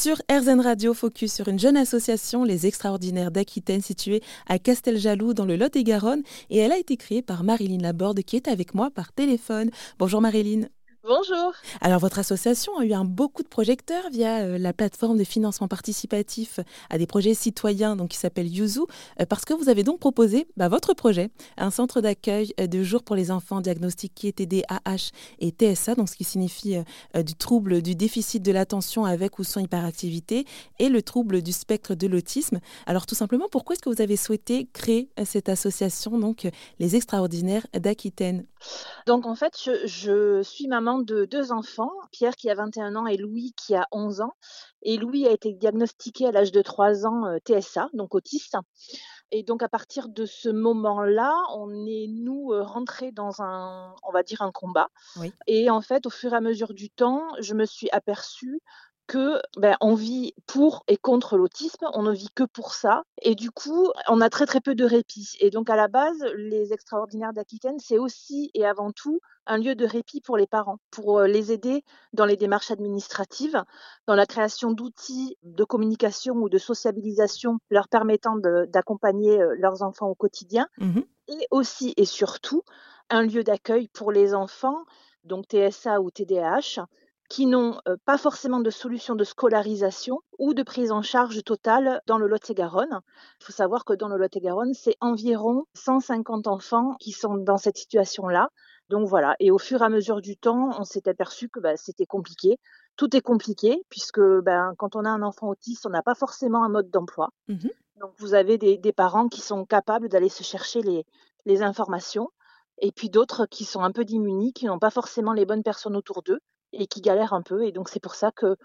Sur RZN Radio, focus sur une jeune association, les Extraordinaires d'Aquitaine, située à Casteljaloux dans le Lot-et-Garonne. Et elle a été créée par Marilyn Laborde, qui est avec moi par téléphone. Bonjour Marilyn. Bonjour. Alors, votre association a eu un beaucoup de projecteurs via euh, la plateforme de financement participatif à des projets citoyens donc, qui s'appelle Yuzu, euh, parce que vous avez donc proposé bah, votre projet, un centre d'accueil euh, de jour pour les enfants diagnostiqués TDAH et TSA, donc ce qui signifie du trouble du déficit de l'attention avec ou sans hyperactivité et le trouble du spectre de l'autisme. Alors, tout simplement, pourquoi est-ce que vous avez souhaité créer cette association, donc les extraordinaires d'Aquitaine? Donc, en fait, je, je suis maman de deux enfants, Pierre qui a 21 ans et Louis qui a 11 ans. Et Louis a été diagnostiqué à l'âge de 3 ans euh, TSA, donc autiste. Et donc à partir de ce moment-là, on est nous euh, rentrés dans un, on va dire un combat. Et en fait, au fur et à mesure du temps, je me suis aperçue que ben, on vit pour et contre l'autisme, on ne vit que pour ça, et du coup, on a très très peu de répit. Et donc à la base, les extraordinaires d'Aquitaine, c'est aussi et avant tout un lieu de répit pour les parents, pour euh, les aider dans les démarches administratives, dans la création d'outils de communication ou de sociabilisation leur permettant d'accompagner euh, leurs enfants au quotidien, mmh et aussi et surtout un lieu d'accueil pour les enfants, donc TSA ou TDAH, qui n'ont pas forcément de solution de scolarisation ou de prise en charge totale dans le Lot-et-Garonne. Il faut savoir que dans le Lot-et-Garonne, c'est environ 150 enfants qui sont dans cette situation-là. Donc voilà, et au fur et à mesure du temps, on s'est aperçu que bah, c'était compliqué. Tout est compliqué puisque ben, quand on a un enfant autiste, on n'a pas forcément un mode d'emploi. Mmh Donc vous avez des, parents qui sont capables d'aller se chercher les, les informations et puis d'autres qui sont un peu démunis, qui n'ont pas forcément les bonnes personnes autour d'eux et qui galèrent un peu. Et donc c'est pour ça que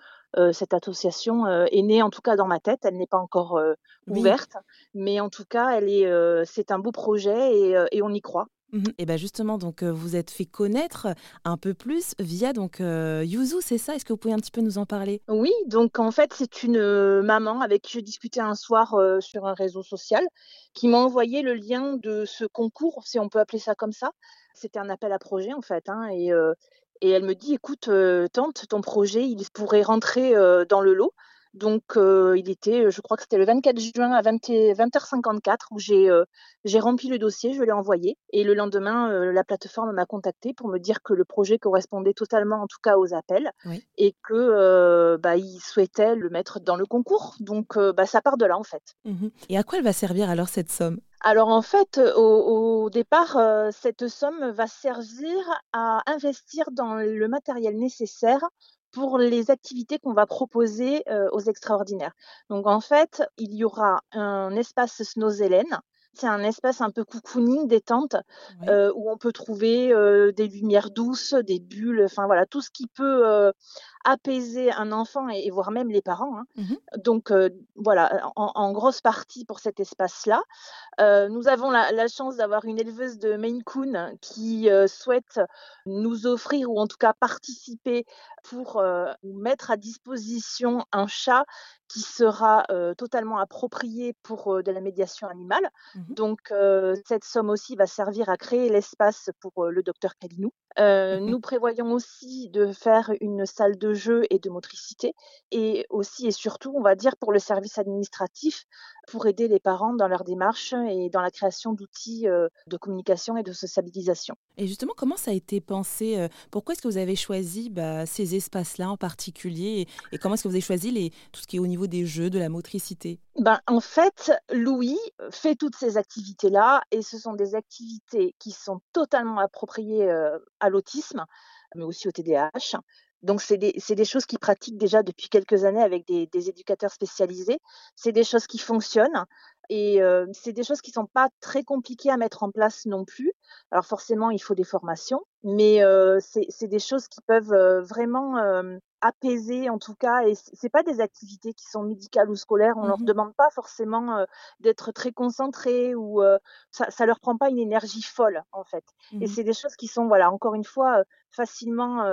cette association est née, en tout cas dans ma tête. Elle n'est pas encore ouverte, mais en tout cas, elle est, c'est un beau projet et, et on y croit. Mmh et bien justement, donc vous êtes fait connaître un peu plus via donc Yuzu, c'est ça? Est-ce que vous pouvez un petit peu nous en parler? Oui, donc en fait c'est une maman avec qui je discutais un soir sur un réseau social qui m'a envoyé le lien de ce concours, si on peut appeler ça comme ça. C'était un appel à projet en fait, hein, et, et elle me dit, écoute, tante, ton projet, il pourrait rentrer dans le lot. Donc, il était, je crois que c'était le 24 juin à 20, h 54 où j'ai rempli le dossier, je l'ai envoyé. Et le lendemain, la plateforme m'a contacté pour me dire que le projet correspondait totalement, en tout cas, aux appels et que bah, il souhaitait le mettre dans le concours. Donc, bah, ça part de là, en fait. Mmh et à quoi elle va servir alors cette somme? Alors en fait, au, départ, cette somme va servir à investir dans le matériel nécessaire pour les activités qu'on va proposer aux extraordinaires. Donc en fait, il y aura un espace Snowzelen. C'est un espace un peu cocooning, détente, où on peut trouver des lumières douces, des bulles, enfin voilà, tout ce qui peut apaiser un enfant et, voire même les parents. Hein. Mmh Donc voilà, en, grosse partie pour cet espace-là. nous avons la, chance d'avoir une éleveuse de Maine Coon qui souhaite nous offrir ou en tout cas participer pour mettre à disposition un chat qui sera totalement approprié pour de la médiation animale. Mmh Donc cette somme aussi va servir à créer l'espace pour le docteur Kalinou. Mmh nous prévoyons aussi de faire une salle de jeu et de motricité et aussi et surtout, on va dire, pour le service administratif, pour aider les parents dans leur démarche et dans la création d'outils de communication et de sociabilisation. Et justement, comment ça a été pensé Pourquoi est-ce que vous avez choisi bah, ces espaces-là en particulier et, comment est-ce que vous avez choisi les, tout ce qui est au niveau des jeux, de la motricité? Ben, En fait, Louis fait toutes ces activités-là et ce sont des activités qui sont totalement appropriées à l'autisme, mais aussi au TDAH. Donc, c'est des, des, choses qui pratiquent déjà depuis quelques années avec des, des éducateurs spécialisés. C'est des choses qui fonctionnent. Et c'est des choses qui sont pas très compliquées à mettre en place non plus. Alors forcément, il faut des formations, mais c'est des choses qui peuvent vraiment apaiser en tout cas. Et c'est pas des activités qui sont médicales ou scolaires. On ne leur demande pas forcément d'être très concentrés ou ça, ça leur prend pas une énergie folle en fait. Et mmh c'est des choses qui sont voilà encore une fois facilement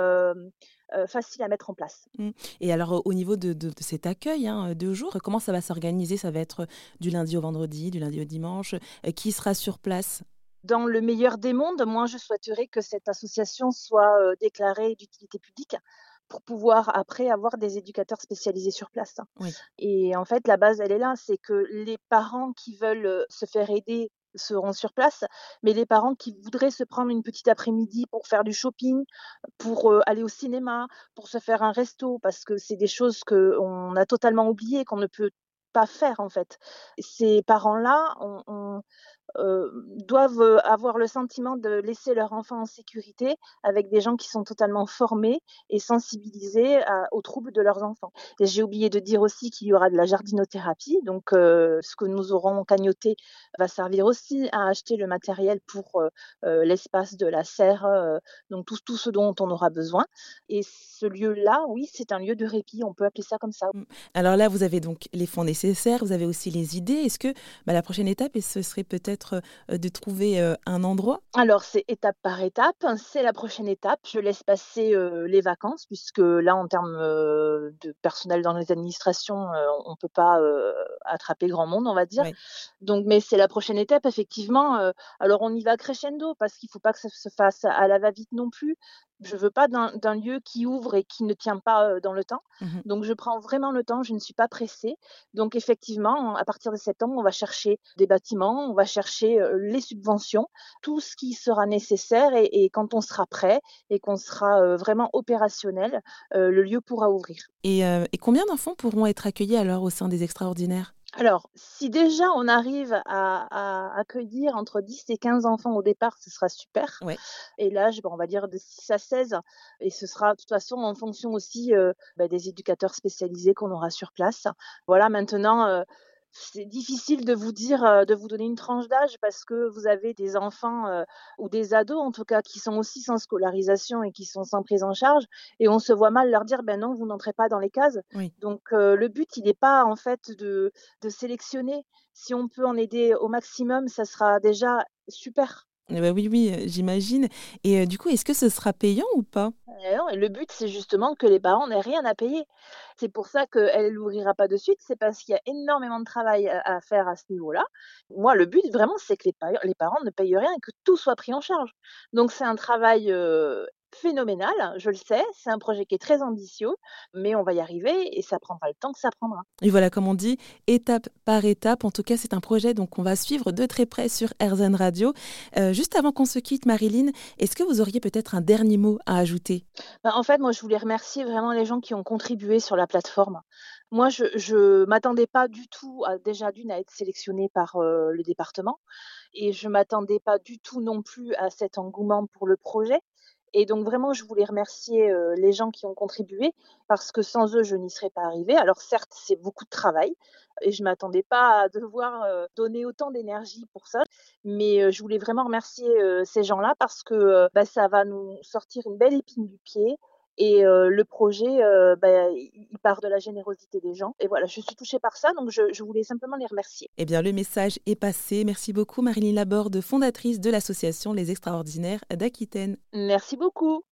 euh, facile à mettre en place. Mmh. Et alors au niveau de, cet accueil hein, de jour, comment ça va s'organiser? Ça va être du lundi au vendredi, du lundi au dimanche? Euh, Qui sera sur place? Dans le meilleur des mondes, moi, je souhaiterais que cette association soit euh, déclarée d'utilité publique pour pouvoir après avoir des éducateurs spécialisés sur place. Oui. Et en fait, la base, elle est là, c'est que les parents qui veulent se faire aider seront sur place, mais les parents qui voudraient se prendre une petite après-midi pour faire du shopping, pour aller au cinéma, pour se faire un resto, parce que c'est des choses qu'on a totalement oubliées, qu'on ne peut pas faire en fait. Ces parents-là, on, euh, doivent euh, avoir le sentiment de laisser leur enfant en sécurité avec des gens qui sont totalement formés et sensibilisés aux troubles de leurs enfants. Et j'ai oublié de dire aussi qu'il y aura de la jardinothérapie. Donc, euh, ce que nous aurons cagnoté va servir aussi à acheter le matériel pour l'espace de la serre, donc tout, ce dont on aura besoin. Et ce lieu-là, oui, c'est un lieu de répit. On peut appeler ça comme ça. Mmh. Alors là, vous avez donc les fonds nécessaires, vous avez aussi les idées. Est-ce que bah, la prochaine étape, ce serait peut-être euh, de trouver euh, un endroit? Alors, c'est étape par étape. C'est la prochaine étape. Je laisse passer euh, les vacances, puisque là, en termes de personnel dans les administrations, on ne peut pas attraper grand monde, on va dire. Donc, mais c'est la prochaine étape, effectivement. alors, on y va crescendo, parce qu'il ne faut pas que ça se fasse à la va-vite non plus. Je veux pas d'un lieu qui ouvre et qui ne tient pas dans le temps. Mmh Donc, je prends vraiment le temps. Je ne suis pas pressée. Donc, effectivement, à partir de septembre, on va chercher des bâtiments, on va chercher les subventions, tout ce qui sera nécessaire. Et, quand on sera prêt et qu'on sera vraiment opérationnel, le lieu pourra ouvrir. Et, et combien d'enfants pourront être accueillis alors au sein des extraordinaires? Alors, si déjà on arrive à, accueillir entre 10 et 15 enfants au départ, ce sera super. Et l'âge, on va dire de 6 à 16. Et ce sera de toute façon en fonction aussi euh, bah, des éducateurs spécialisés qu'on aura sur place. Voilà, maintenant, euh, c'est difficile de vous dire, euh, de vous donner une tranche d'âge parce que vous avez des enfants euh, ou des ados en tout cas qui sont aussi sans scolarisation et qui sont sans prise en charge et on se voit mal leur dire ben non vous n'entrez pas dans les cases. Donc euh, le but il n'est pas en fait de, de sélectionner. Si on peut en aider au maximum, ça sera déjà super. Eh ben oui, oui, j'imagine. Et du coup, est-ce que ce sera payant ou pas? Et le but, c'est justement que les parents n'aient rien à payer. C'est pour ça qu'elle n'ouvrira pas de suite, c'est parce qu'il y a énormément de travail à, faire à ce niveau-là. Moi, le but, vraiment, c'est que les, les, parents ne payent rien et que tout soit pris en charge. Donc, c'est un travail phénoménal, je le sais, c'est un projet qui est très ambitieux, mais on va y arriver et ça prendra le temps que ça prendra. Et voilà, comme on dit, étape par étape. En tout cas, c'est un projet donc on va suivre de très près sur RZN Radio. Euh, juste avant qu'on se quitte, Marilyn, est-ce que vous auriez peut-être un dernier mot à ajouter? Bah, En fait, moi, je voulais remercier vraiment les gens qui ont contribué sur la plateforme. Moi, je ne m'attendais pas du tout, à, déjà d'une, à être sélectionnée par euh, le département. Et je m'attendais pas du tout non plus à cet engouement pour le projet. Et donc vraiment, je voulais remercier les gens qui ont contribué parce que sans eux, je n'y serais pas arrivée. Alors certes, c'est beaucoup de travail et je m'attendais pas à devoir donner autant d'énergie pour ça, mais je voulais vraiment remercier ces gens-là parce que bah, ça va nous sortir une belle épine du pied. Et le projet, bah, il part de la générosité des gens. Et voilà, je suis touchée par ça, donc je, voulais simplement les remercier. Eh bien, le message est passé. Merci beaucoup, Marilyn Laborde, fondatrice de l'association Les Extraordinaires d'Aquitaine. Merci beaucoup.